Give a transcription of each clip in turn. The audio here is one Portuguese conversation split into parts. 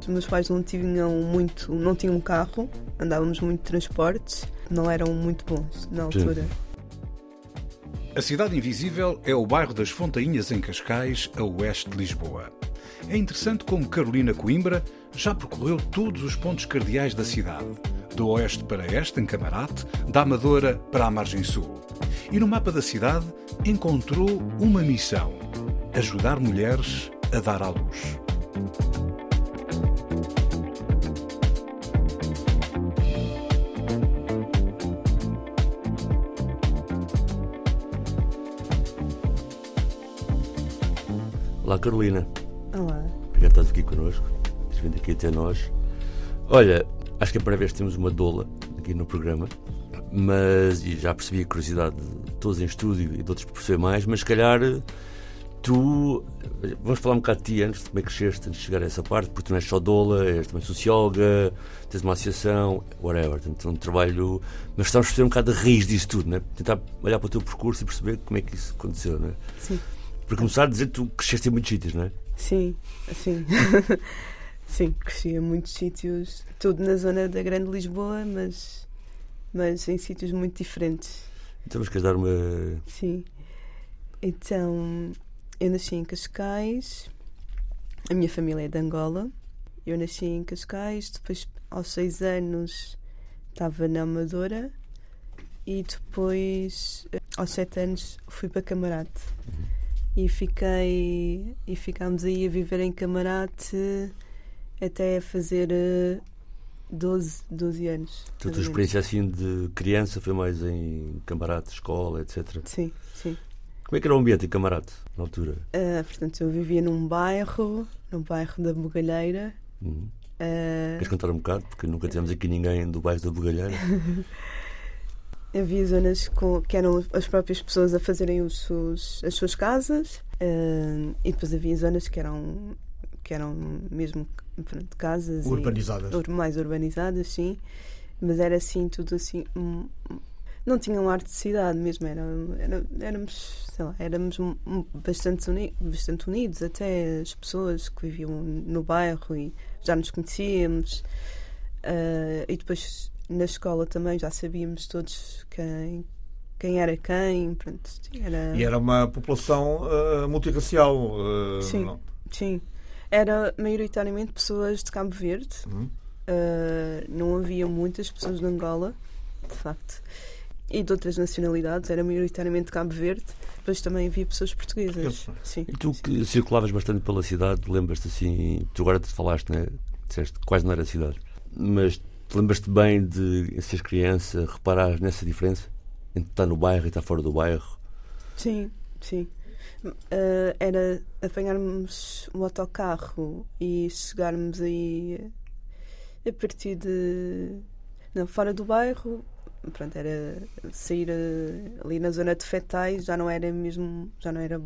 Os meus pais não tinham muito, não tinham um carro, andávamos muito de transportes, não eram muito bons na altura. A Cidade Invisível é o bairro das Fontainhas em Cascais, a oeste de Lisboa. É interessante como Carolina Coimbra já percorreu todos os pontos cardeais da cidade, do oeste para este, em Camarate, da Amadora para a margem sul. E no mapa da cidade encontrou uma missão: ajudar mulheres a dar à luz. Olá Carolina, Olá. obrigado por estás aqui connosco, teres vindo aqui até nós. Olha, acho que é a primeira vez que temos uma doula aqui no programa, mas e já percebi a curiosidade de todos em estúdio e de outros por perceber mais, mas se calhar tu. Vamos falar um bocado de ti antes, de como é que cresceste, antes de chegar a essa parte, porque tu não és só doula, és também socióloga, tens uma associação, whatever, é um trabalho. Mas estamos a perceber um bocado a raiz disso tudo, né? tentar olhar para o teu percurso e perceber como é que isso aconteceu, né? Sim. Para começar a dizer que tu cresceste em muitos sítios, não é? Sim, sim. sim, cresci em muitos sítios, tudo na zona da Grande Lisboa, mas, mas em sítios muito diferentes. Então, mas queres dar uma. Sim. Então, eu nasci em Cascais, a minha família é de Angola. Eu nasci em Cascais, depois, aos seis anos, estava na Amadora e depois, aos sete anos, fui para Camarate. E fiquei. E ficámos aí a viver em Camarate até fazer eh, 12, 12 anos. A tua experiência assim de criança foi mais em camarate, escola, etc. Sim, sim. Como é que era o ambiente em camarate, na altura? Ah, portanto, eu vivia num bairro, no bairro da Bugalheira. Uhum. Ah, Queres contar um bocado? Porque nunca tivemos aqui ninguém do bairro da Bugalheira. havia zonas com, que eram as próprias pessoas a fazerem os seus- as suas casas ah, e depois havia zonas que eram, que eram mesmo pronto, casas e- Urbanizadas. ur- mais urbanizadas, sim. Mas era assim, tudo assim. Não tinha um ar de cidade mesmo, era, era- éramos, sei lá, éramos bastante, uni- bastante unidos, até as pessoas que viviam no bairro e já nos conhecíamos. Ah, e depois na escola também já sabíamos todos quem, quem era quem. Pronto, era, E era uma população ah, multirracial. ah, Sim. não? Sim, era maioritariamente pessoas de Cabo Verde. Uhum. Uh, não havia muitas pessoas de Angola, de facto, e de outras nacionalidades, era maioritariamente de Cabo Verde, depois também havia pessoas portuguesas. Sim. E tu que circulavas bastante pela cidade, lembras-te assim. Tu agora te falaste, né? Disseste que quase não era cidade. Mas te lembras-te bem de, seres criança, reparar nessa diferença? Entre estar no bairro e estar fora do bairro? Sim, sim. Uh, era apanharmos um autocarro e chegarmos aí a partir de. Não, fora do bairro, pronto, era sair uh, ali na zona de Fetais, já não era mesmo. já não era.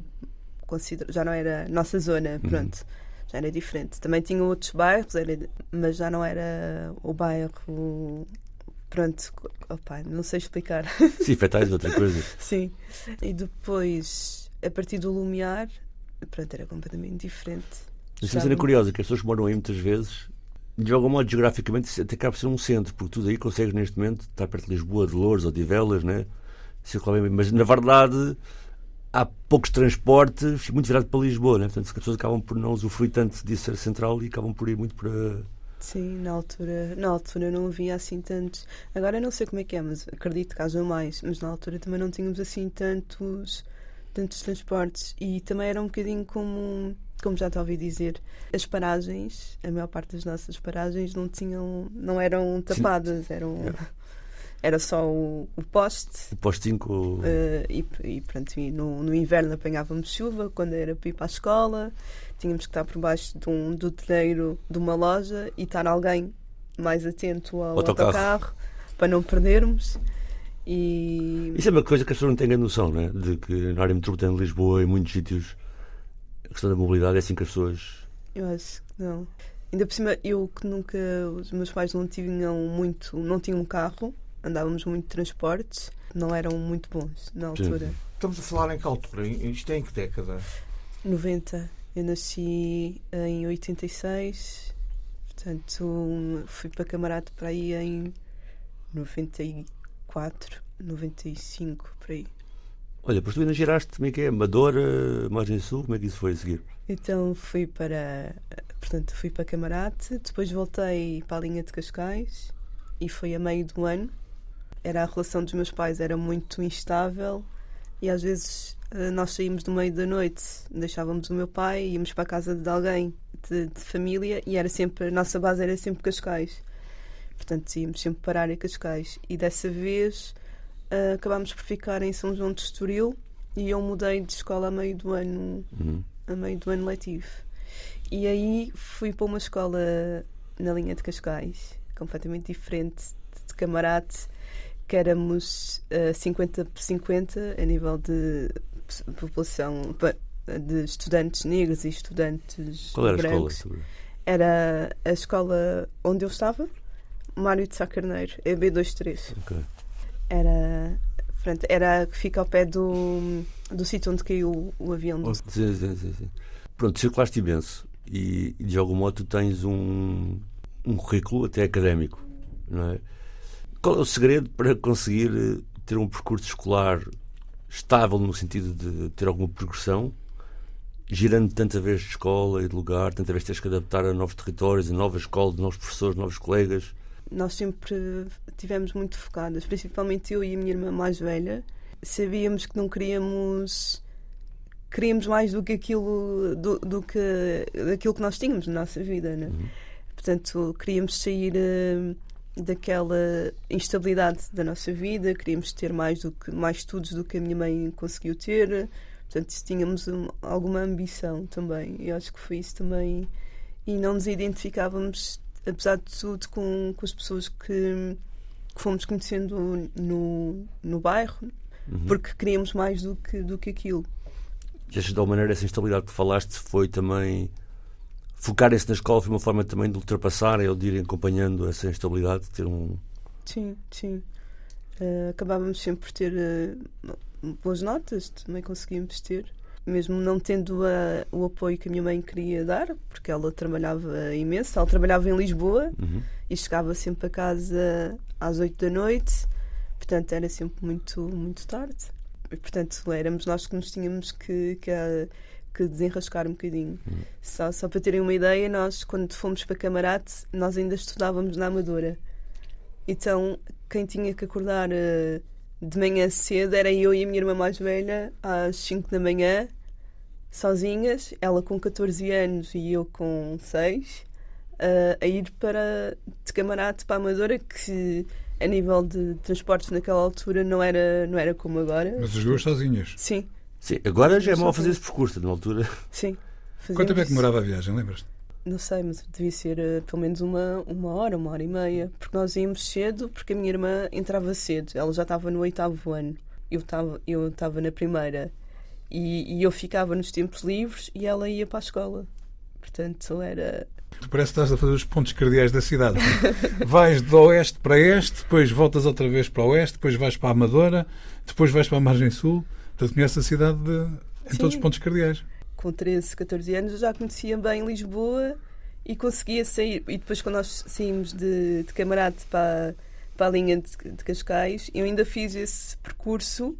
Consider, já não era nossa zona, Uhum. pronto. Já era diferente. Também tinha outros bairros, era, mas já não era o bairro. Pronto, opa, não sei explicar. Sim, fetais, outra coisa. Sim. E depois, a partir do Lumiar, pronto, era completamente diferente. Mas uma cena curiosa, que as pessoas que moram aí muitas vezes, de algum modo, geograficamente, até acaba por ser um centro, porque tu daí consegues neste momento estar perto de Lisboa, de Louros ou de Velas, né? Circular bem, mas na verdade há poucos transportes, muito virado para Lisboa, né? Portanto, as pessoas acabam por não usufruir tanto disso ser central e acabam por ir muito para. Sim, na altura, na altura não havia assim tantos. Agora eu não sei como é que é, mas acredito que haja mais. Mas na altura também não tínhamos assim tantos, tantos transportes. E também era um bocadinho como, como já te ouvi dizer, as paragens, a maior parte das nossas paragens não tinham, não eram tapadas, eram. Yeah. era só o, o poste. O postinho com. eh, e, e pronto, e no, no inverno apanhávamos chuva quando era para ir para a escola. Tínhamos que estar por baixo de um do telheiro de uma loja e estar alguém mais atento ao Autocarro. autocarro, para não perdermos. E Isso é uma coisa que as pessoas não têm a noção, né? De que na área metropolitana de Lisboa, em muitos sítios, a questão da mobilidade é assim que as pessoas. eu acho que não. Ainda por cima, eu que nunca. Os meus pais não tinham muito. não tinham um carro, andávamos muito de transportes, não eram muito bons na altura. Estamos a falar em que altura? Isto é em que década? 90. Eu nasci em 86, portanto fui para Camarate para aí em 94, 95, por aí. Olha, depois tu ainda giraste, como é que é? Amadora, Margem Sul, como é que isso foi a seguir? Então fui para, portanto fui para Camarate, depois voltei para a linha de Cascais e foi a meio do ano. Era a relação dos meus pais era muito instável e às vezes eh, nós saímos do meio da noite, deixávamos o meu pai, íamos para a casa de alguém de, de família e era sempre a nossa base era sempre Cascais. Portanto, íamos sempre parar em Cascais e dessa vez eh, acabámos por ficar em São João de Estoril e eu mudei de escola a meio do ano Uhum. a meio do ano letivo. E aí fui para uma escola na linha de Cascais, completamente diferente de camarate, que éramos eh, 50 por 50 a nível de população de estudantes negros e estudantes Qual era a escola? brancos. Era a escola onde eu estava, Mário de Sá Carneiro, é B23. Ok. Era, pronto, era a que fica ao pé do, do sítio onde caiu o avião do Sim, sim, sim, sim. Pronto, circulaste imenso e, e de algum modo tens um, um currículo até académico, não é? Qual é o segredo para conseguir eh, ter um percurso escolar estável no sentido de ter alguma progressão, girando tanta vez de escola e de lugar, tanta vez teres que adaptar a novos territórios, a novas escolas, novos professores, novos colegas? Nós sempre tivemos muito focadas, principalmente eu e a minha irmã mais velha, sabíamos que não queríamos queríamos mais do que aquilo do, do que daquilo que nós tínhamos na nossa vida, né? Uhum. Portanto, queríamos sair eh, daquela instabilidade da nossa vida, queríamos ter mais do que mais estudos do que a minha mãe conseguiu ter. Portanto, tínhamos um- alguma ambição também. Eu acho que foi isso também. E não nos identificávamos, apesar de tudo, com, com as pessoas que, que fomos conhecendo no, no bairro, Uhum. porque queríamos mais do que, do que aquilo. E achas de alguma maneira essa instabilidade que falaste foi também focarem-se na escola foi uma forma também de ultrapassarem ou de irem acompanhando essa instabilidade, de ter um. Sim, sim. Eh, acabávamos sempre por ter eh, boas notas, também conseguíamos ter. Mesmo não tendo a- o apoio que a minha mãe queria dar, porque ela trabalhava imenso, ela trabalhava em Lisboa Uhum. e chegava sempre a casa às 8 da noite, portanto era sempre muito, muito tarde. E, portanto, éramos nós que nos tínhamos que, que, que desenrascar um bocadinho. Uhum. Só, só para terem uma ideia, nós, quando fomos para Camarate, nós ainda estudávamos na Amadora. Então, quem tinha que acordar ah, de manhã cedo era eu e a minha irmã mais velha, às 5 da manhã, sozinhas, ela com 14 anos e eu com 6 a- a ir para de camarate para a Amadora, que a nível de transportes naquela altura não era, não era como agora. Mas as duas sozinhas. Sim, Sim, agora já é mau fazer esse percurso, na altura. sim. Quanto tempo é que demorava a viagem, lembras-te? Não sei, mas devia ser eh, pelo menos uma, uma hora, uma hora e meia. Porque nós íamos cedo, porque a minha irmã entrava cedo. Ela já estava no oitavo ano. Eu estava eu estava na primeira. E, e eu ficava nos tempos livres e ela ia para a escola. Portanto, era. Tu parece que estás a fazer os pontos cardeais da cidade. vais de oeste para este, depois voltas outra vez para oeste, depois vais para a Amadora, depois vais para a Margem Sul. Portanto, conheces a cidade de- em Sim. todos os pontos cardeais. Com 13, 14 anos eu já conhecia bem Lisboa e conseguia sair. E depois, quando nós saímos de, de Camarate para, para a linha de, de Cascais, eu ainda fiz esse percurso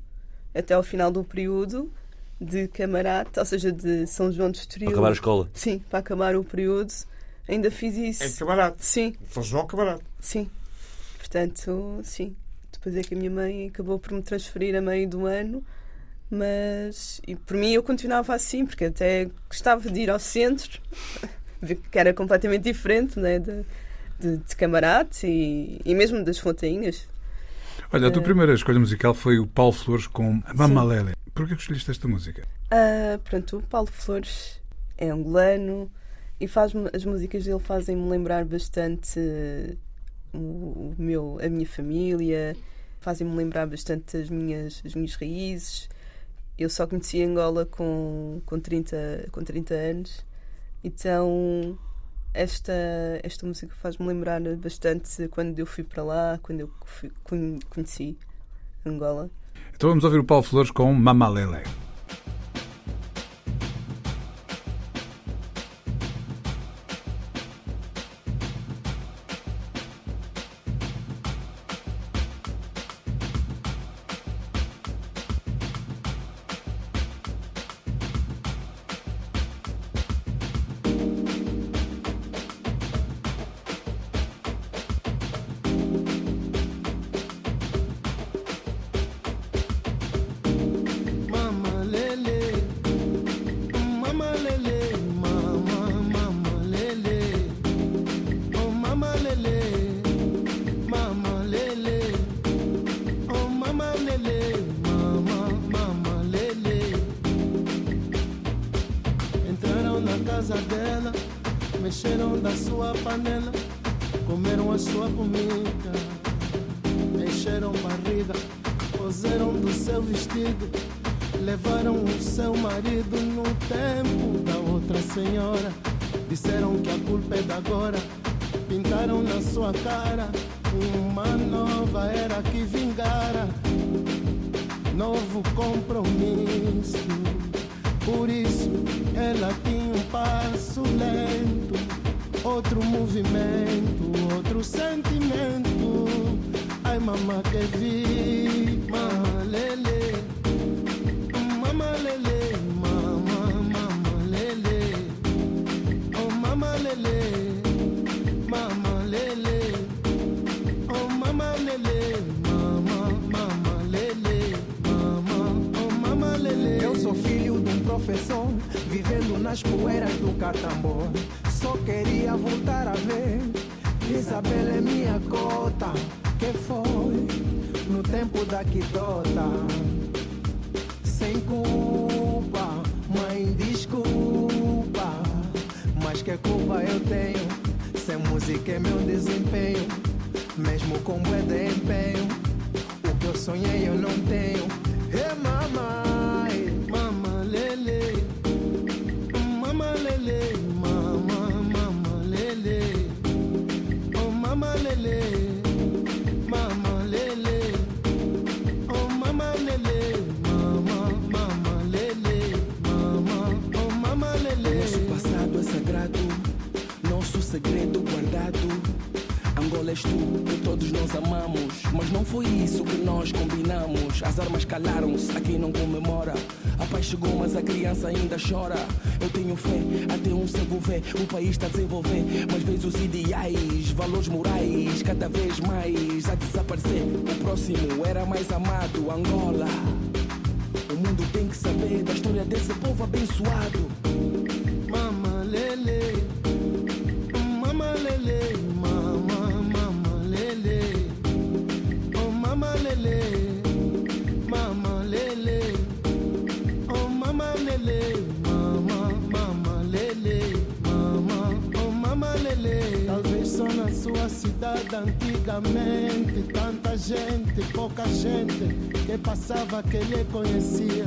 até ao final do período de Camarate, ou seja, de São João de Estoril. Para acabar a escola. Sim, para acabar o período. Ainda fiz isso. É camarada. Sim, São João camarada. sim. Portanto, sim. Depois é que a minha mãe acabou por me transferir a meio do ano. Mas e por mim eu continuava assim, porque até gostava de ir ao centro, ver que era completamente diferente né, de, de, de Camarate e, e mesmo das Fontainhas. Olha, a tua primeira escolha musical foi o Paulo Flores com Mamalele. Por que escolheste esta música? Uh, pronto, o Paulo Flores é angolano e faz as músicas dele fazem-me lembrar bastante o, o, meu, a minha família, fazem-me lembrar bastante as minhas, as minhas raízes. Eu só conheci Angola com, com, 30, com 30 anos, então esta, esta música faz-me lembrar bastante quando eu fui para lá, quando eu fui, conheci Angola. Então vamos ouvir o Paulo Flores com Mamalele. senhora. Disseram que a culpa é da agora. Pintaram na sua cara uma nova era que vingara. Novo compromisso. Por isso ela tinha um passo lento, outro movimento, outro sentimento. Ai, mamá, que vi, malele. Nas poeiras do catambor. Só queria voltar a ver. Isabela é minha cota. Que foi no tempo da quidota. Sem culpa, mãe, desculpa. Mas que culpa eu tenho? Sem música é meu desempenho. Mesmo com bué de empenho. O que eu sonhei eu não tenho. Hey, mamãe, mama, lele. segredo amamos. Mas não foi isso que nós combinamos. As armas calaram-se, aqui não comemora. A paz chegou, mas a criança ainda chora. Eu tenho fé, até um cego vê. O país está a desenvolver, mas vês os ideais, valores morais, cada vez mais a desaparecer. O próximo era mais amado, Angola. O mundo tem que saber da história desse povo abençoado. Que lhe conhecia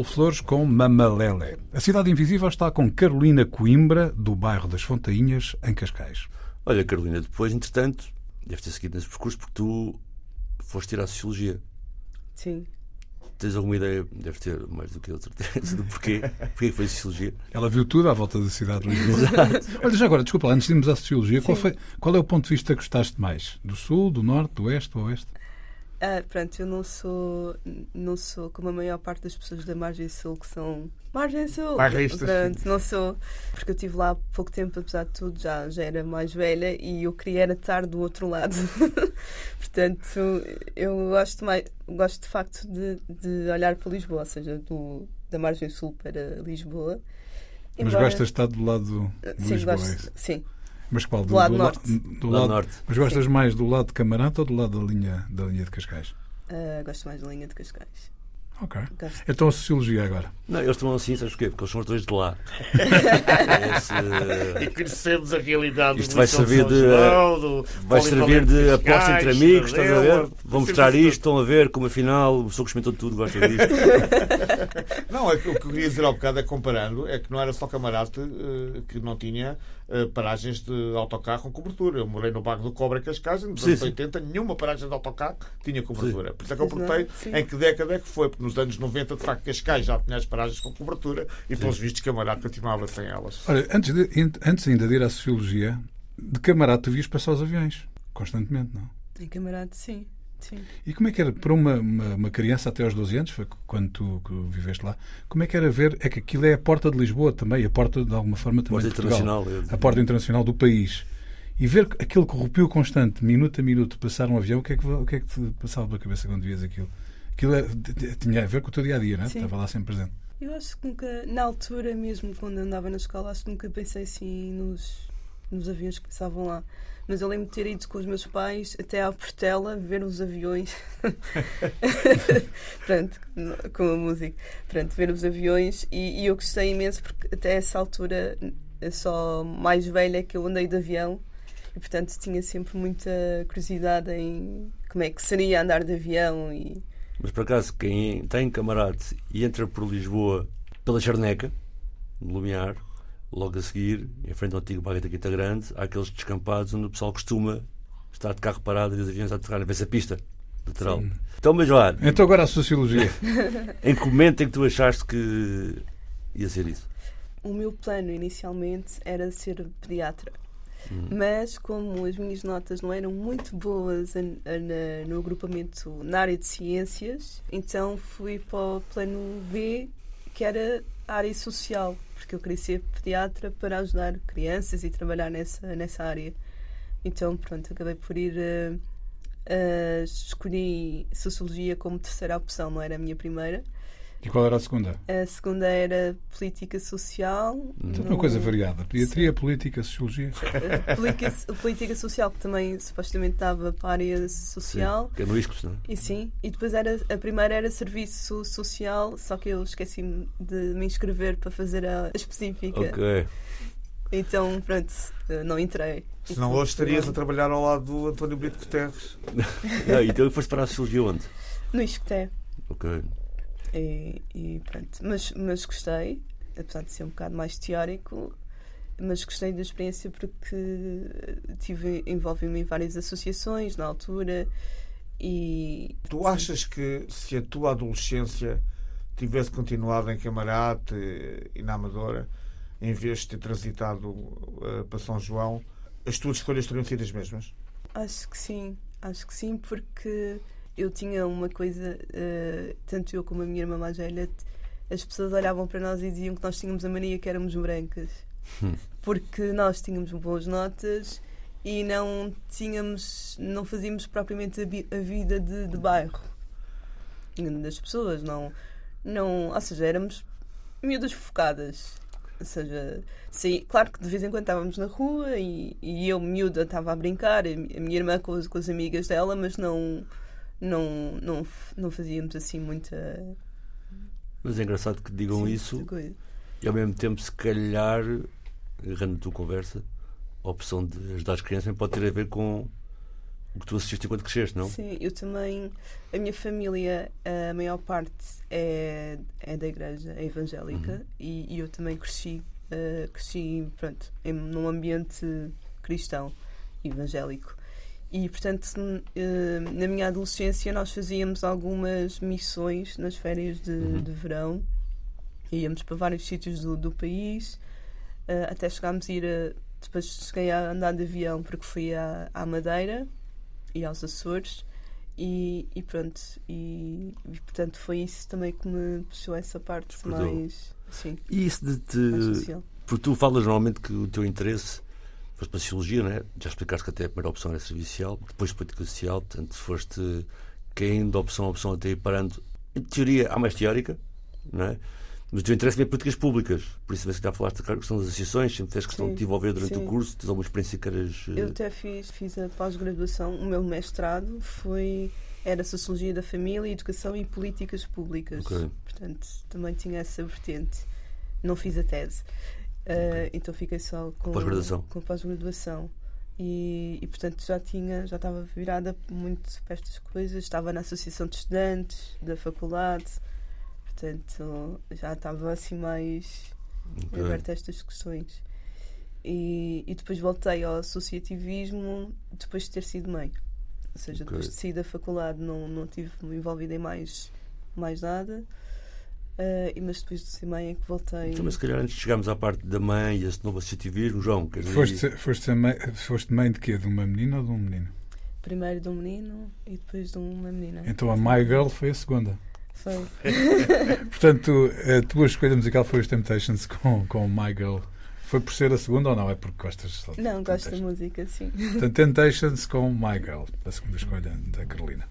Paulo Flores com Mamalele. A Cidade Invisível está com Carolina Coimbra, do bairro das Fontainhas, em Cascais. Olha, Carolina, depois, entretanto, deve ter seguido nesse percurso porque tu foste tirar a Sociologia. Sim. Tens alguma ideia, deve ter mais do que certeza, do porquê? Porquê que foi Sociologia? Ela viu tudo à volta da cidade de Lisboa. Olha, já agora, desculpa, antes de irmos à Sociologia, qual, foi, qual é o ponto de vista que gostaste mais? Do Sul, do Norte, do Oeste, do Oeste? Ah, pronto, eu não sou, não sou como a maior parte das pessoas da Margem Sul que são Margem Sul. Bairristas. Pronto, não sou, porque eu estive lá há pouco tempo, apesar de tudo, já, já era mais velha e eu queria era estar do outro lado. Portanto, eu gosto mais, gosto de facto de, de olhar para Lisboa, ou seja, do, da Margem Sul para Lisboa. Mas Embora- gostas de estar do lado de Sim, Lisboa? é gosto, isso? sim. Mas qual? Do lado la- norte. do lado- norte. Mas gostas mais do lado de Camarata ou do lado da linha, da linha de Cascais? Ah, gosto mais da linha de Cascais. Ok. Gosto. Então a Sociologia agora. Não, eles estão assim, sabes porquê? Porque eles são os dois de lá. Esse, E conhecemos a realidade Isto do vai servir de- João, do vai servir de aposta entre amigos, estás a ver? Vão mostrar isto, estão a ver como afinal o pessoa que experimentou tudo gosta disto. Não, é que o que eu queria dizer ao bocado é comparando, é que não era só Camarate eh, que não tinha paragens de autocarro com cobertura. Eu morei no bairro do Cobra Cascais, nos Sim, anos sim. 80, nenhuma paragem de autocarro tinha cobertura. Por isso é que eu perguntei sim. em que década é que foi, porque nos anos 90, de facto, Cascais já tinha as paragens com cobertura e, pelos vistos, Camarate continuava sem elas. Olha, antes, de- antes ainda de ir à Sociologia, de Camarata tu vias passar os aviões. Constantemente, não? Em camarada, sim. Sim. E como é que era para uma, uma, uma criança até aos 12 anos, foi quando tu que viveste lá, como é que era ver? É que aquilo é a porta de Lisboa também, a porta de alguma forma também Porta de Portugal, a porta internacional do país. E ver aquele corrupio constante, minuto a minuto, passar um avião, o que é que, o que, é que te passava pela cabeça quando vias aquilo? Aquilo é- tinha a ver com o teu dia a dia, não é? Sim. Estava lá sempre presente. Eu acho que nunca, na altura mesmo, quando andava na escola, acho que nunca pensei assim nos, nos aviões que passavam lá. Mas eu lembro de ter ido com os meus pais até à Portela ver os aviões. Pronto, com a música. Pronto, ver os aviões e, e eu gostei imenso porque até essa altura, só mais velha é que eu andei de avião e portanto tinha sempre muita curiosidade em como é que seria andar de avião e Mas por acaso, quem tem camarate e entra por Lisboa pela Charneca, no Lumiar, logo a seguir, em frente ao antigo bairro da Quinta Grande, há aqueles descampados onde o pessoal costuma estar de carro parado e os aviões a aterrarem. Vê-se a pista lateral. Então, mas lá, Então agora a Sociologia. em que momento é que tu achaste que ia ser isso? O meu plano inicialmente era ser pediatra. Hum. Mas como as minhas notas não eram muito boas an- na- no agrupamento na área de ciências, então fui para o plano B, que era a área social, porque eu queria ser pediatra para ajudar crianças e trabalhar nessa, nessa área. Então, pronto, acabei por ir. eh, eh, escolhi Sociologia como terceira opção, não era a minha primeira. E qual era a segunda? A segunda era Política Social. Uma no- coisa variada. Pediatria, política, sociologia. política, política social, que também supostamente dava para a área social. Sim, que é no ISCOS, não é? E sim, e depois era a primeira era serviço social, só que eu esqueci-me de me inscrever para fazer a específica. Ok. Então, pronto, eh, não entrei. Senão Então, hoje estarias a trabalhar ao lado do António Brito Guterres. Não, então foste para a Sociologia onde? No Isqueté. Ok. E, e pronto, mas, mas gostei, apesar de ser um bocado mais teórico, mas gostei da experiência porque tive envolvi-me em várias associações na altura e Tu achas que se a tua adolescência tivesse continuado em Camarate e na Amadora, em vez de ter transitado eh, para São João, as tuas escolhas teriam sido as mesmas? acho que sim, acho que sim, porque eu tinha uma coisa, eh, tanto eu como a minha irmã mais velha, as pessoas olhavam para nós e diziam que nós tínhamos a mania que éramos brancas. Hum. Porque nós tínhamos boas notas e não tínhamos, não fazíamos propriamente a, a vida de, de bairro das pessoas, não, não, ou seja, éramos miúdas focadas. Ou seja, sim, claro que de vez em quando estávamos na rua e, e eu, miúda, estava a brincar, a minha irmã com, as- com as amigas dela, mas não, não, não, não fazíamos assim muita, Mas é engraçado que digam sim, isso e ao mesmo tempo, se calhar, agarrando a tua conversa, a opção de ajudar as crianças pode ter a ver com O que tu assististe enquanto cresceste, não? Sim, eu também. A minha família, a maior parte é, é da igreja, é evangélica, Uhum. e, e eu também cresci, eh, cresci pronto, em, num ambiente cristão, evangélico. E, portanto, eh, na minha adolescência, nós fazíamos algumas missões nas férias de, Uhum. de verão. Íamos para vários sítios do, do país, eh, até chegámos a ir a. Depois cheguei a andar de avião porque fui à, à Madeira e aos Açores. E, e pronto, e, e, portanto foi isso também que me puxou essa parte mais, sim, E isso de te. Porque tu falas normalmente que o teu interesse foste para a Sociologia, não é? Já explicaste que até a primeira opção era Servicial, depois Política Social, portanto foste caindo de opção a opção até ir parando. Em teoria, há mais teórica, não é? Mas o teu interesse é políticas públicas, por isso que já falaste da questão das associações, sempre tiveste questão Sim, de te envolver durante sim. o curso, tens alguma experiência que queiras. eh, Eu até fiz, fiz a pós-graduação, o meu mestrado foi era Sociologia da Família, Educação e Políticas Públicas. Ok. Portanto, também tinha essa vertente. Não fiz a tese. Uh, então fiquei só com, Pós-graduação. com a pós-graduação. E, e, portanto já tinha, já estava virada muito para estas coisas, estava na associação de estudantes da faculdade, portanto já estava assim mais ok. aberta a estas questões. E, e depois voltei ao associativismo depois de ter sido mãe. Ou seja, Ok. depois de sair da faculdade não, não estive envolvida em mais, mais nada. E mas depois de ser mãe é que voltei. Então, mas se calhar antes de chegarmos à parte da mãe e esse novo associativismo, João, queres dizer? Foste, foste, mãe, foste mãe de quê? De uma menina ou de um menino? Primeiro de um menino e depois de uma menina. Então a My Girl foi a segunda. Foi. Portanto, a tua escolha musical foi os Temptations com, com My Girl. Foi por ser a segunda ou não? É porque gostas só de Não, gosto da música, sim. Portanto, Temptations com My Girl, a segunda escolha da Carolina.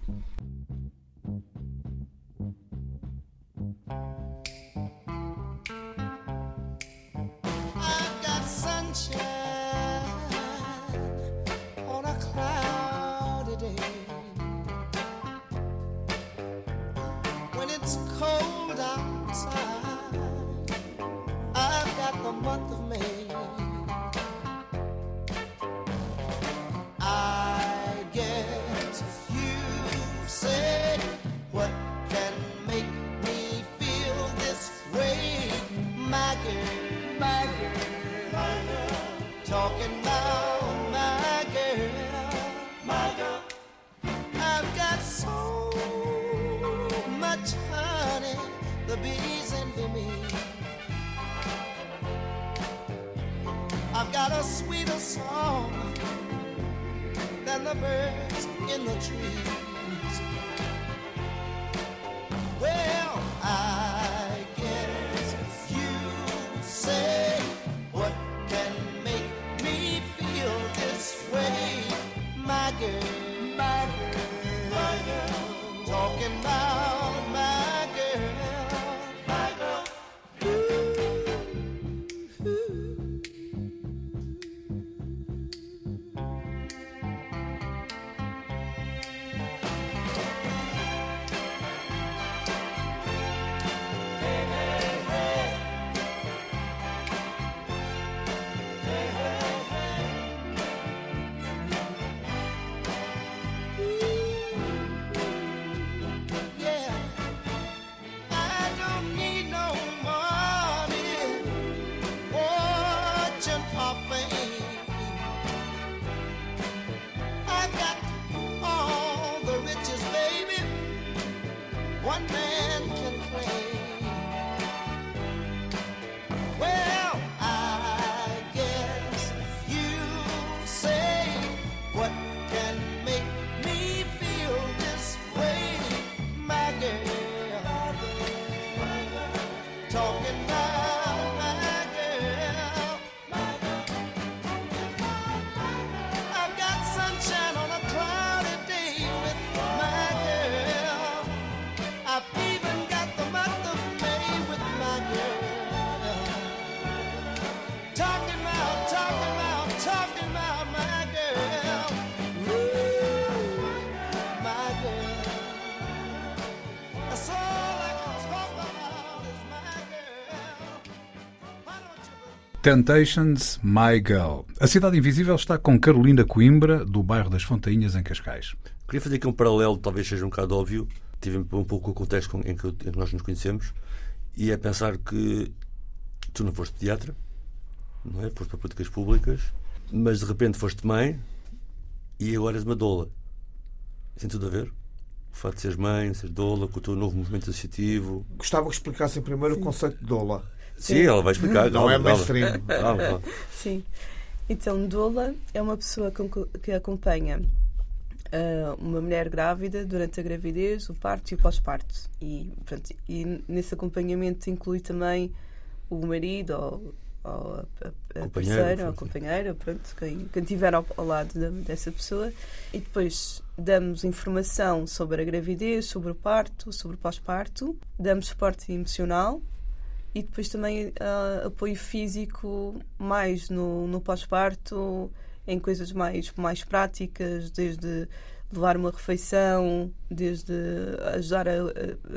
cannabis in the tree. Temptations, My Girl. A Cidade Invisível está com Carolina Coimbra, do bairro das Fontainhas, em Cascais. Queria fazer aqui um paralelo, talvez seja um bocado óbvio, tive um pouco o contexto em que, em que nós nos conhecemos, e é pensar que tu não foste pediatra, não é? Foste para políticas públicas, mas de repente foste mãe e agora és uma doula. Tem tudo a ver? O facto de seres mãe, seres doula, com o teu novo movimento associativo. Gostava que explicassem primeiro o conceito de doula. Sim, ela vai explicar. Não calma, é mainstream. Calma, calma. Sim. Então, doula é uma pessoa que acompanha ah, uma mulher grávida durante a gravidez, o parto e o pós-parto. E, pronto, e nesse acompanhamento inclui também o marido ou, ou a, a, a Companheiro, parceira ou a companheira, pronto, quem, quem estiver ao, ao lado da- dessa pessoa. E depois damos informação sobre a gravidez, sobre o parto, sobre o pós-parto, damos suporte emocional e depois também ah, apoio físico mais no, no pós-parto, em coisas mais, mais práticas, desde levar uma refeição, desde ajudar a,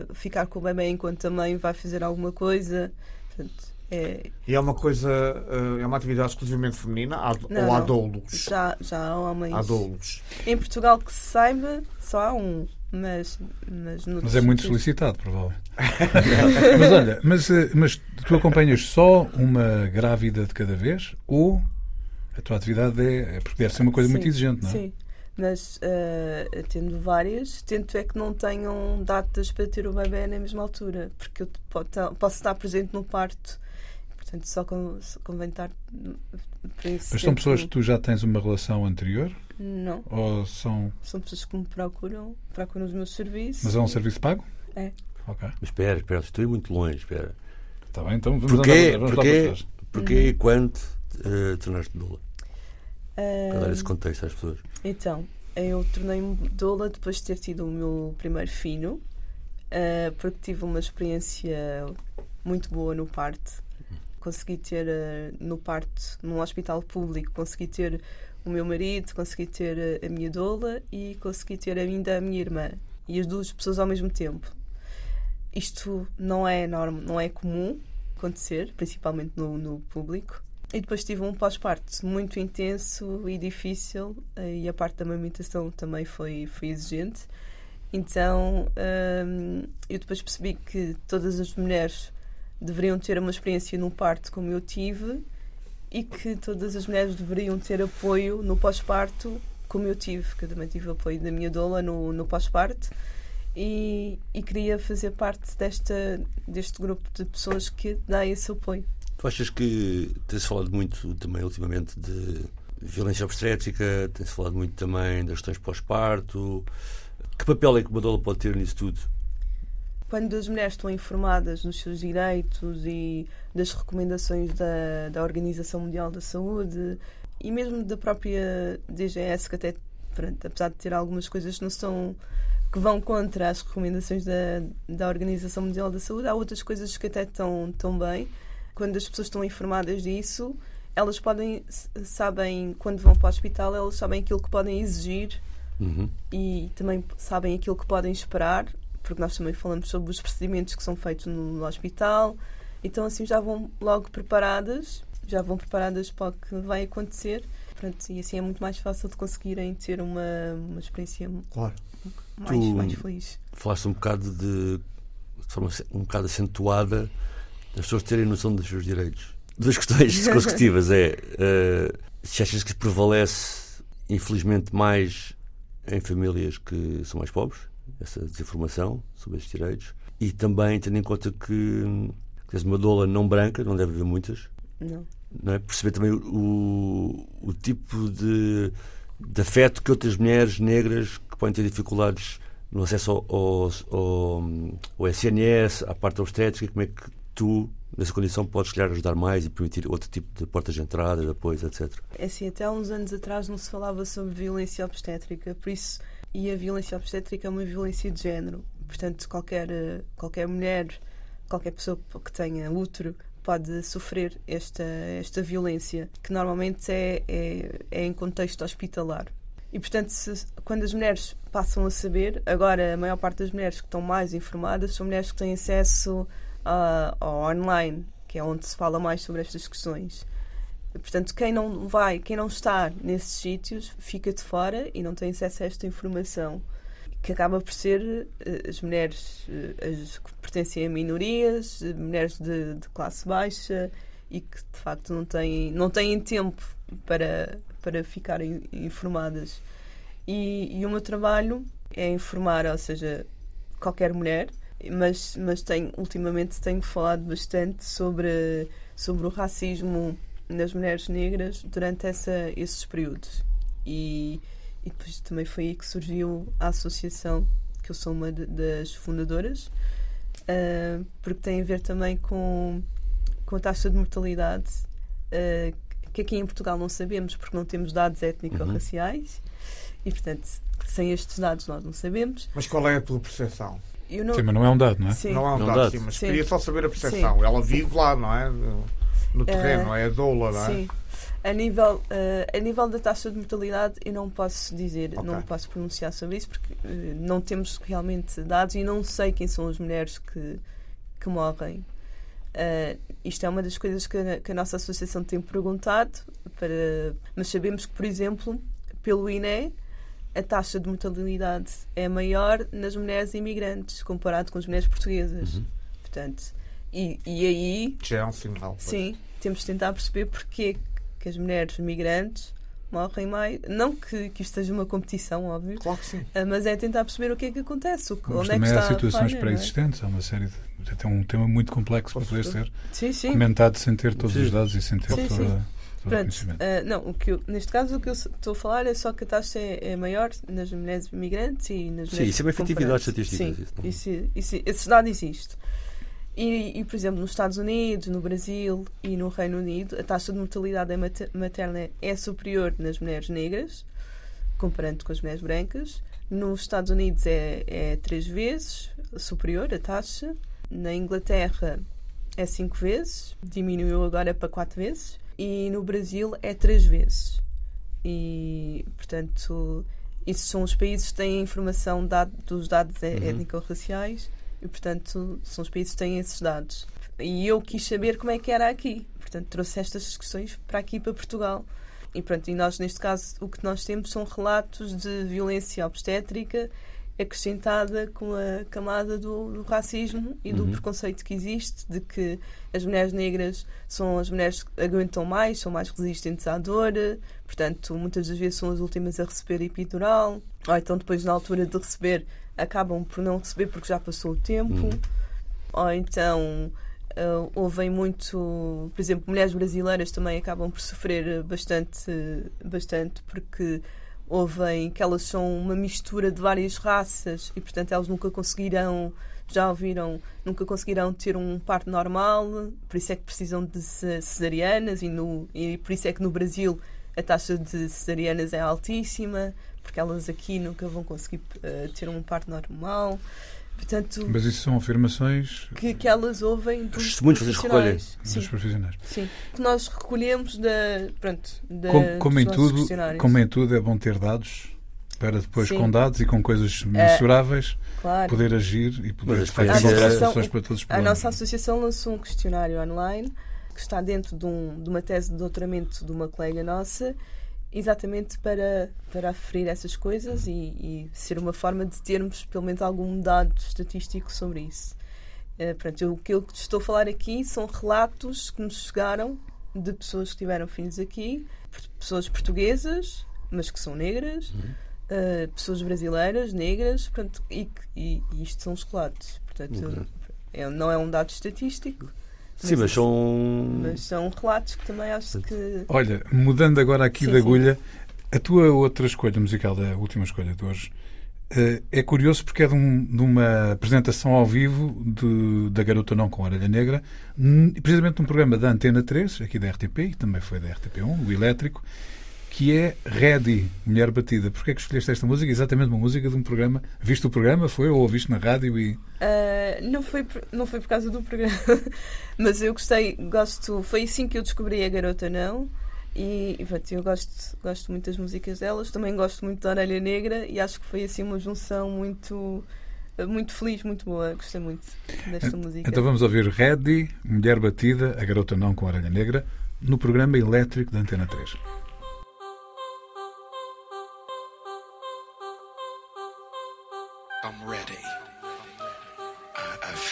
a ficar com o bebê enquanto a mãe vai fazer alguma coisa. Portanto, é, E é uma coisa, eh, é uma atividade exclusivamente feminina? Há, Não, ou há doulos? já, já há homens. Há doulos. Em Portugal que se saiba, só há um. Mas, mas, Mas é muito solicitado, provavelmente. mas olha, mas, eh, mas tu acompanhas só uma grávida de cada vez ou a tua atividade é. é porque deve ser uma coisa muito Sim, exigente, não é? Sim, mas eh, tendo várias, tento é que não tenham datas para ter o bebê na mesma altura, porque eu posso estar presente no parto, portanto só con- só convém estar para esse Mas são pessoas que tu já tens uma relação anterior Não, ou são. são pessoas que me procuram, procuram os meus serviços. Mas é um serviço pago? É. Ok. Mas espera, espera, estou a ir muito longe, espera. Está bem, então vamos Porquê, andar, vamos porquê, porquê e quando uh, tornaste doula? Para dar esse contexto às pessoas. Então, eu tornei-me doula depois de ter tido o meu primeiro filho, eh, porque tive uma experiência muito boa no parto. Consegui ter eh, no parto, num hospital público, consegui ter o meu marido, consegui ter eh, a minha doula e consegui ter ainda a minha irmã. E as duas pessoas ao mesmo tempo. Isto não é norma, não é comum acontecer, principalmente no, no público. E depois tive um pós-parto muito intenso e difícil, eh, e a parte da amamentação também foi, foi exigente. Então hum, eu depois percebi que todas as mulheres deveriam ter uma experiência no parto como eu tive e que todas as mulheres deveriam ter apoio no pós-parto como eu tive, que também tive apoio da minha doula no, no pós-parto e, e queria fazer parte desta, deste grupo de pessoas que dá esse apoio. Tu achas que tens falado muito também ultimamente de violência obstétrica, tens falado muito também das questões pós-parto. Que papel é que uma doula pode ter nisso tudo? Quando as mulheres estão informadas dos seus direitos e das recomendações da, da Organização Mundial da Saúde e mesmo da própria DGS, que até, pronto, apesar de ter algumas coisas que não são que vão contra as recomendações da, da Organização Mundial da Saúde, há outras coisas que até estão, estão bem. Quando as pessoas estão informadas disso, elas podem, sabem, quando vão para o hospital, elas sabem aquilo que podem exigir Uhum. e também sabem aquilo que podem esperar, porque nós também falamos sobre os procedimentos que são feitos no, no hospital, então assim já vão logo preparadas, já vão preparadas para o que vai acontecer. Pronto, e assim é muito mais fácil de conseguirem ter uma, uma experiência Claro. mais, Tu- mais feliz. Falaste um bocado de, de forma um bocado acentuada das pessoas terem noção dos seus direitos. Duas questões consecutivas é eh, se achas que prevalece infelizmente mais em famílias que são mais pobres essa desinformação sobre estes direitos e também tendo em conta que, que uma doula não branca, não deve haver muitas, Não. não é? perceber também o, o tipo de, de afeto que outras mulheres negras que podem ter dificuldades no acesso ao, ao, ao, SNS, à parte obstétrica, como é que tu, nessa condição, podes calhar ajudar mais e permitir outro tipo de portas de entrada, de apoios, etc. É assim, até há uns anos atrás não se falava sobre violência obstétrica, por isso, e a violência obstétrica é uma violência de género. Portanto, qualquer, eh, qualquer mulher, qualquer pessoa que tenha útero pode sofrer esta, esta violência, que normalmente é, é, é em contexto hospitalar. E, portanto, se- quando as mulheres passam a saber, agora a maior parte das mulheres que estão mais informadas são mulheres que têm acesso a- ao online, que é onde se fala mais sobre estas questões. Portanto, quem não vai, quem não está nesses sítios, fica de fora e não tem acesso a esta informação. Que acaba por ser eh, as mulheres eh, as que pertencem a minorias, mulheres de, de classe baixa e que de facto não têm, não têm tempo para, para ficarem informadas. E, e o meu trabalho é informar, ou seja, qualquer mulher, mas, mas tenho, ultimamente tenho falado bastante sobre, sobre o racismo nas mulheres negras durante essa, esses períodos. E, e depois também foi aí que surgiu a associação, que eu sou uma de, das fundadoras, uh, porque tem a ver também com, com a taxa de mortalidade, uh, que aqui em Portugal não sabemos, porque não temos dados étnico-raciais, uhum. e portanto, sem estes dados nós não sabemos. Mas qual é a tua percepção? Não... Sim, mas não é um dado, não é? Sim. Não é um não dado, dado. sim, mas Sim. queria só saber a percepção. Sim. Ela vive lá, não é? No, no terreno, é a doula, não é? Sim. A nível, eh, a nível da taxa de mortalidade, eu não posso dizer, Ok. não posso pronunciar sobre isso, porque eh, não temos realmente dados e não sei quem são as mulheres que, que morrem. Eh, isto é uma das coisas que a, que a nossa associação tem perguntado, para, mas sabemos que, por exemplo, pelo INE, a taxa de mortalidade é maior nas mulheres imigrantes, comparado com as mulheres portuguesas. Uhum. Portanto, e, e aí Já é um sinal. pois. Sim, temos de tentar perceber porque que as mulheres migrantes morrem mais. Não que, que isto seja uma competição, óbvio, Claro que sim. ah, mas é tentar perceber o que é que acontece, o que, Mas onde é que também está há situações é? pré-existentes, há uma série de. Até um tema muito complexo para poder ser Sim, sim. comentado sem ter todos Sim. os dados e sem ter Sim, toda, sim. todo o Pronto, conhecimento. ah, não, o que eu- neste caso o que eu estou a falar é só que a taxa é, é maior nas mulheres migrantes e nas Sim, mulheres isso é uma efetividade estatística, Sim, isso, isso, esse dado existe. E, e, por exemplo, nos Estados Unidos, no Brasil e no Reino Unido, a taxa de mortalidade mater- materna é superior nas mulheres negras, comparando com as mulheres brancas. Nos Estados Unidos é, é três vezes superior a taxa. Na Inglaterra é cinco vezes, diminuiu agora para quatro vezes. E no Brasil é três vezes. E, portanto, esses são os países que têm informação dado, dos dados é- Uhum. étnico-raciais e, portanto, são os países que têm esses dados. E eu quis saber como é que era aqui. Portanto, trouxe estas questões para aqui, para Portugal. E pronto, e nós, neste caso, o que nós temos são relatos de violência obstétrica acrescentada com a camada do, do racismo e do Uhum. preconceito que existe de que as mulheres negras são as mulheres que aguentam mais, são mais resistentes à dor, portanto, muitas das vezes são as últimas a receber epidural, ou então depois, na altura de receber, acabam por não receber porque já passou o tempo, Uhum. ou então uh, ouvem muito, por exemplo, mulheres brasileiras também acabam por sofrer bastante, bastante porque ouvem que elas são uma mistura de várias raças e portanto elas nunca conseguirão já ouviram, nunca conseguirão ter um parto normal, por isso é que precisam de ce- cesarianas e, no, e por isso é que no Brasil a taxa de cesarianas é altíssima, porque elas aqui nunca vão conseguir uh, ter um parto normal. Portanto, Mas isso são afirmações que, que elas ouvem dos testemunhos que vocês profissionais. dos Sim, profissionais. sim. Que nós recolhemos da, pronto, da, Como, como em tudo, como em tudo, é bom ter dados para depois, Sim. com dados e com coisas mensuráveis, Claro. poder agir e poder fazer soluções para todos os A nossa associação lançou um questionário online que está dentro de, um- de uma tese de doutoramento de uma colega nossa, exatamente para, para aferir essas coisas e, e ser uma forma de termos pelo menos algum dado estatístico sobre isso. Eh, pronto, eu- o que eu estou a falar aqui são relatos que nos chegaram de pessoas que tiveram filhos aqui, pessoas portuguesas, mas que são negras, eh, pessoas brasileiras, negras, portanto, e, e, e isto são os relatos. Portanto, Ok. é- não é um dado estatístico, Sim, mas são. mas são relatos que também acho que. Olha, mudando agora aqui Sim, sim. agulha, a tua outra escolha musical, a última escolha de hoje, eh, é curioso porque é de, um- de uma apresentação ao vivo de- da Garota Não com Orelha Negra, precisamente num programa da Antena 3, aqui da RTP, e também foi da RTP1, o Elétrico, que é Ready, Mulher Batida. Porquê é que escolheste esta música? Exatamente uma música de um programa. Viste o programa? Foi? Ou ouviste na rádio? E... Ah, não, foi por, não foi por causa do programa, mas eu gostei, gosto. Foi assim que eu descobri a Garota Não. E, e pronto, eu gosto, gosto muito das músicas delas, também gosto muito da Orelha Negra e acho que foi assim uma junção muito, muito feliz, muito boa. Gostei muito desta música. Então vamos ouvir Ready, Mulher Batida, a Garota Não com Orelha Negra, no programa elétrico da Antena 3.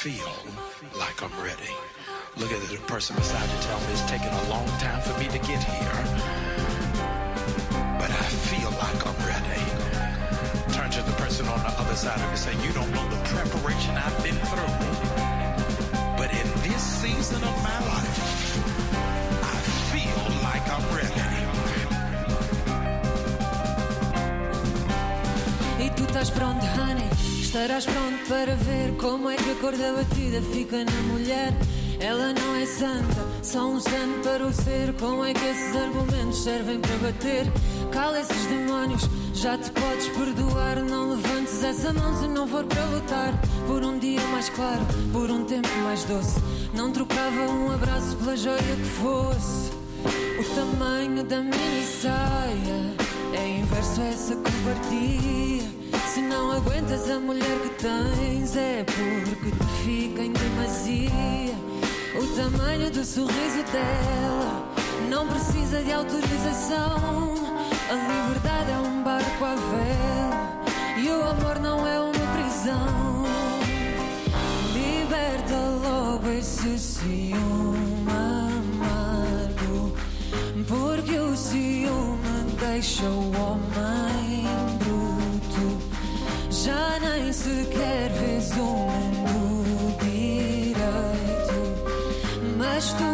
Feel like I'm ready. Look at the person beside you. Tell me it's taking a long time for me to get here. But I feel like I'm ready. Turn to the person on the other side of you. Say, you don't know the preparation I've been through. But in this season of my life, I feel like I'm ready. E tu estás pronto, honey? Estarás pronto para ver como é que a cor da batida fica na mulher? Ela não é santa, só um santo para o ser. Como é que esses argumentos servem para bater? Cala esses demónios, já te podes perdoar. Não levantes essa mão se não for para lutar. Por um dia mais claro, por um tempo mais doce. Não trocava um abraço pela joia que fosse. O tamanho da mini saia é inverso a essa covardia. Se não aguentas a mulher que tens, é porque te fica em demasia. O tamanho do sorriso dela não precisa de autorização. A liberdade é um barco à vela e o amor não é uma prisão. Liberta logo esse ciúme amargo, porque o ciúme deixa o homem. Já nem sequer vês o mundo direito, mas tu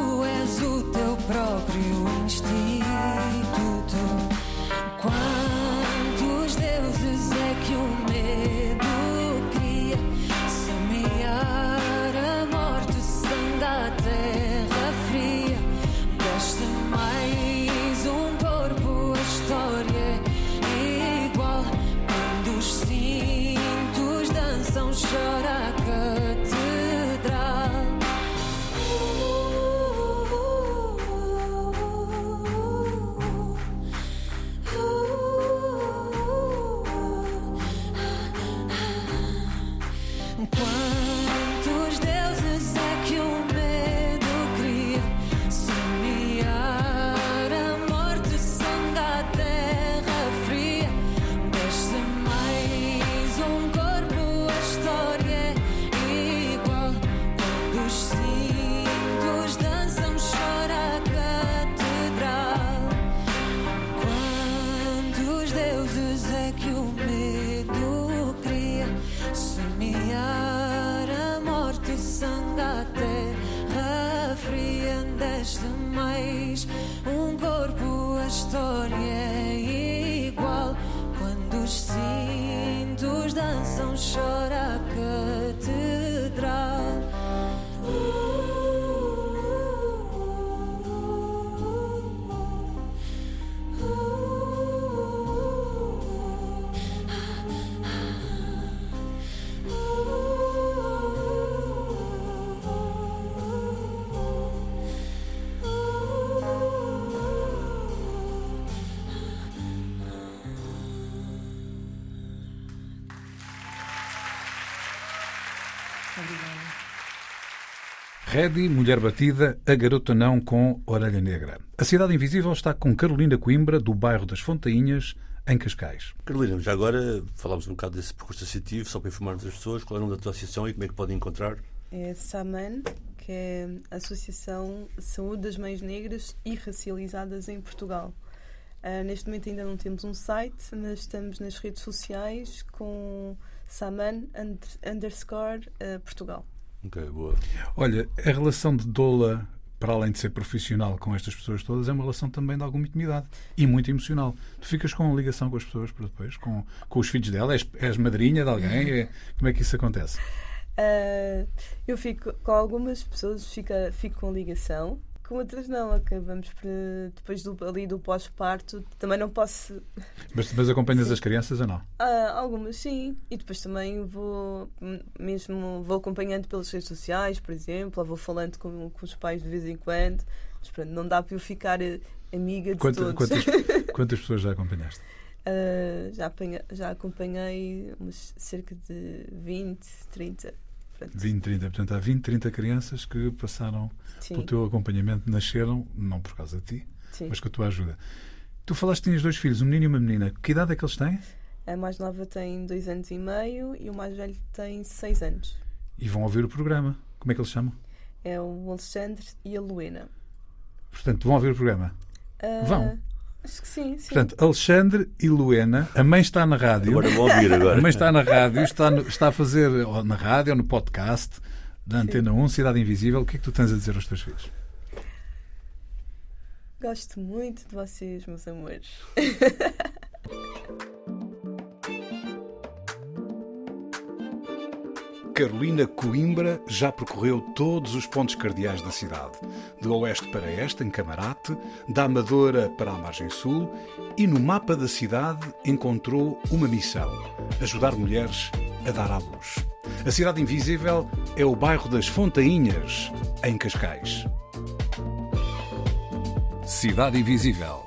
Redi, Mulher Batida, A Garota Não com Orelha Negra. A Cidade Invisível está com Carolina Coimbra, do bairro das Fontainhas, em Cascais. Carolina, já agora falámos um bocado desse percurso associativo, só para informarmos as pessoas qual é o nome da tua associação e como é que podem encontrar. É SAMAN, que é a Associação Saúde das Mães Negras e Racializadas em Portugal. Ah, neste momento ainda não temos um site, mas estamos nas redes sociais com Saman und- underscore ah, Portugal. Ok, boa. Olha, a relação de Dola, para além de ser profissional com estas pessoas todas, é uma relação também de alguma intimidade e muito emocional. Tu ficas com ligação com as pessoas para depois, com, com os filhos dela, és, és madrinha de alguém? É- como é que isso acontece? Ah, eu fico com algumas pessoas, fica, fico com ligação, com outras não. Acabamos por, depois do, ali do pós-parto, também não posso Mas, mas acompanhas as crianças ou não? Ah, algumas sim. E depois também vou mesmo vou acompanhando pelas redes sociais, por exemplo, ou vou falando com, com os pais de vez em quando. Mas pronto, não dá para eu ficar eh, amiga de Quanta- todos. quantas, quantas pessoas já acompanhaste? Ah, já, apanha- já acompanhei umas cerca de 20, 30. Pronto. 20, 30. Portanto, há 20, 30 crianças que passaram Sim, pelo teu acompanhamento, nasceram, não por causa de ti, sim. mas com a tua ajuda. Tu falaste que tinhas dois filhos, um menino e uma menina. Que idade é que eles têm? A mais nova tem dois anos e meio e o mais velho tem seis anos. E vão ouvir o programa. Como é que eles chamam? É o Alexandre e a Luena. Portanto, vão ouvir o programa. Ah, Vão. Acho que sim, sim. Portanto, Alexandre e Luena, a mãe está na rádio. Agora vou ouvir agora. A mãe está na rádio, está, no- está a fazer na rádio ou no podcast da Antena 1, Cidade Invisível. O que é que tu tens a dizer aos teus filhos? Gosto muito de vocês, meus amores. Carolina Coimbra já percorreu todos os pontos cardeais da cidade, de oeste para este, em Camarate, da Amadora para a margem sul, e no mapa da cidade encontrou uma missão: ajudar mulheres a dar à luz. A Cidade Invisível é o bairro das Fontainhas, em Cascais. Cidade Invisível,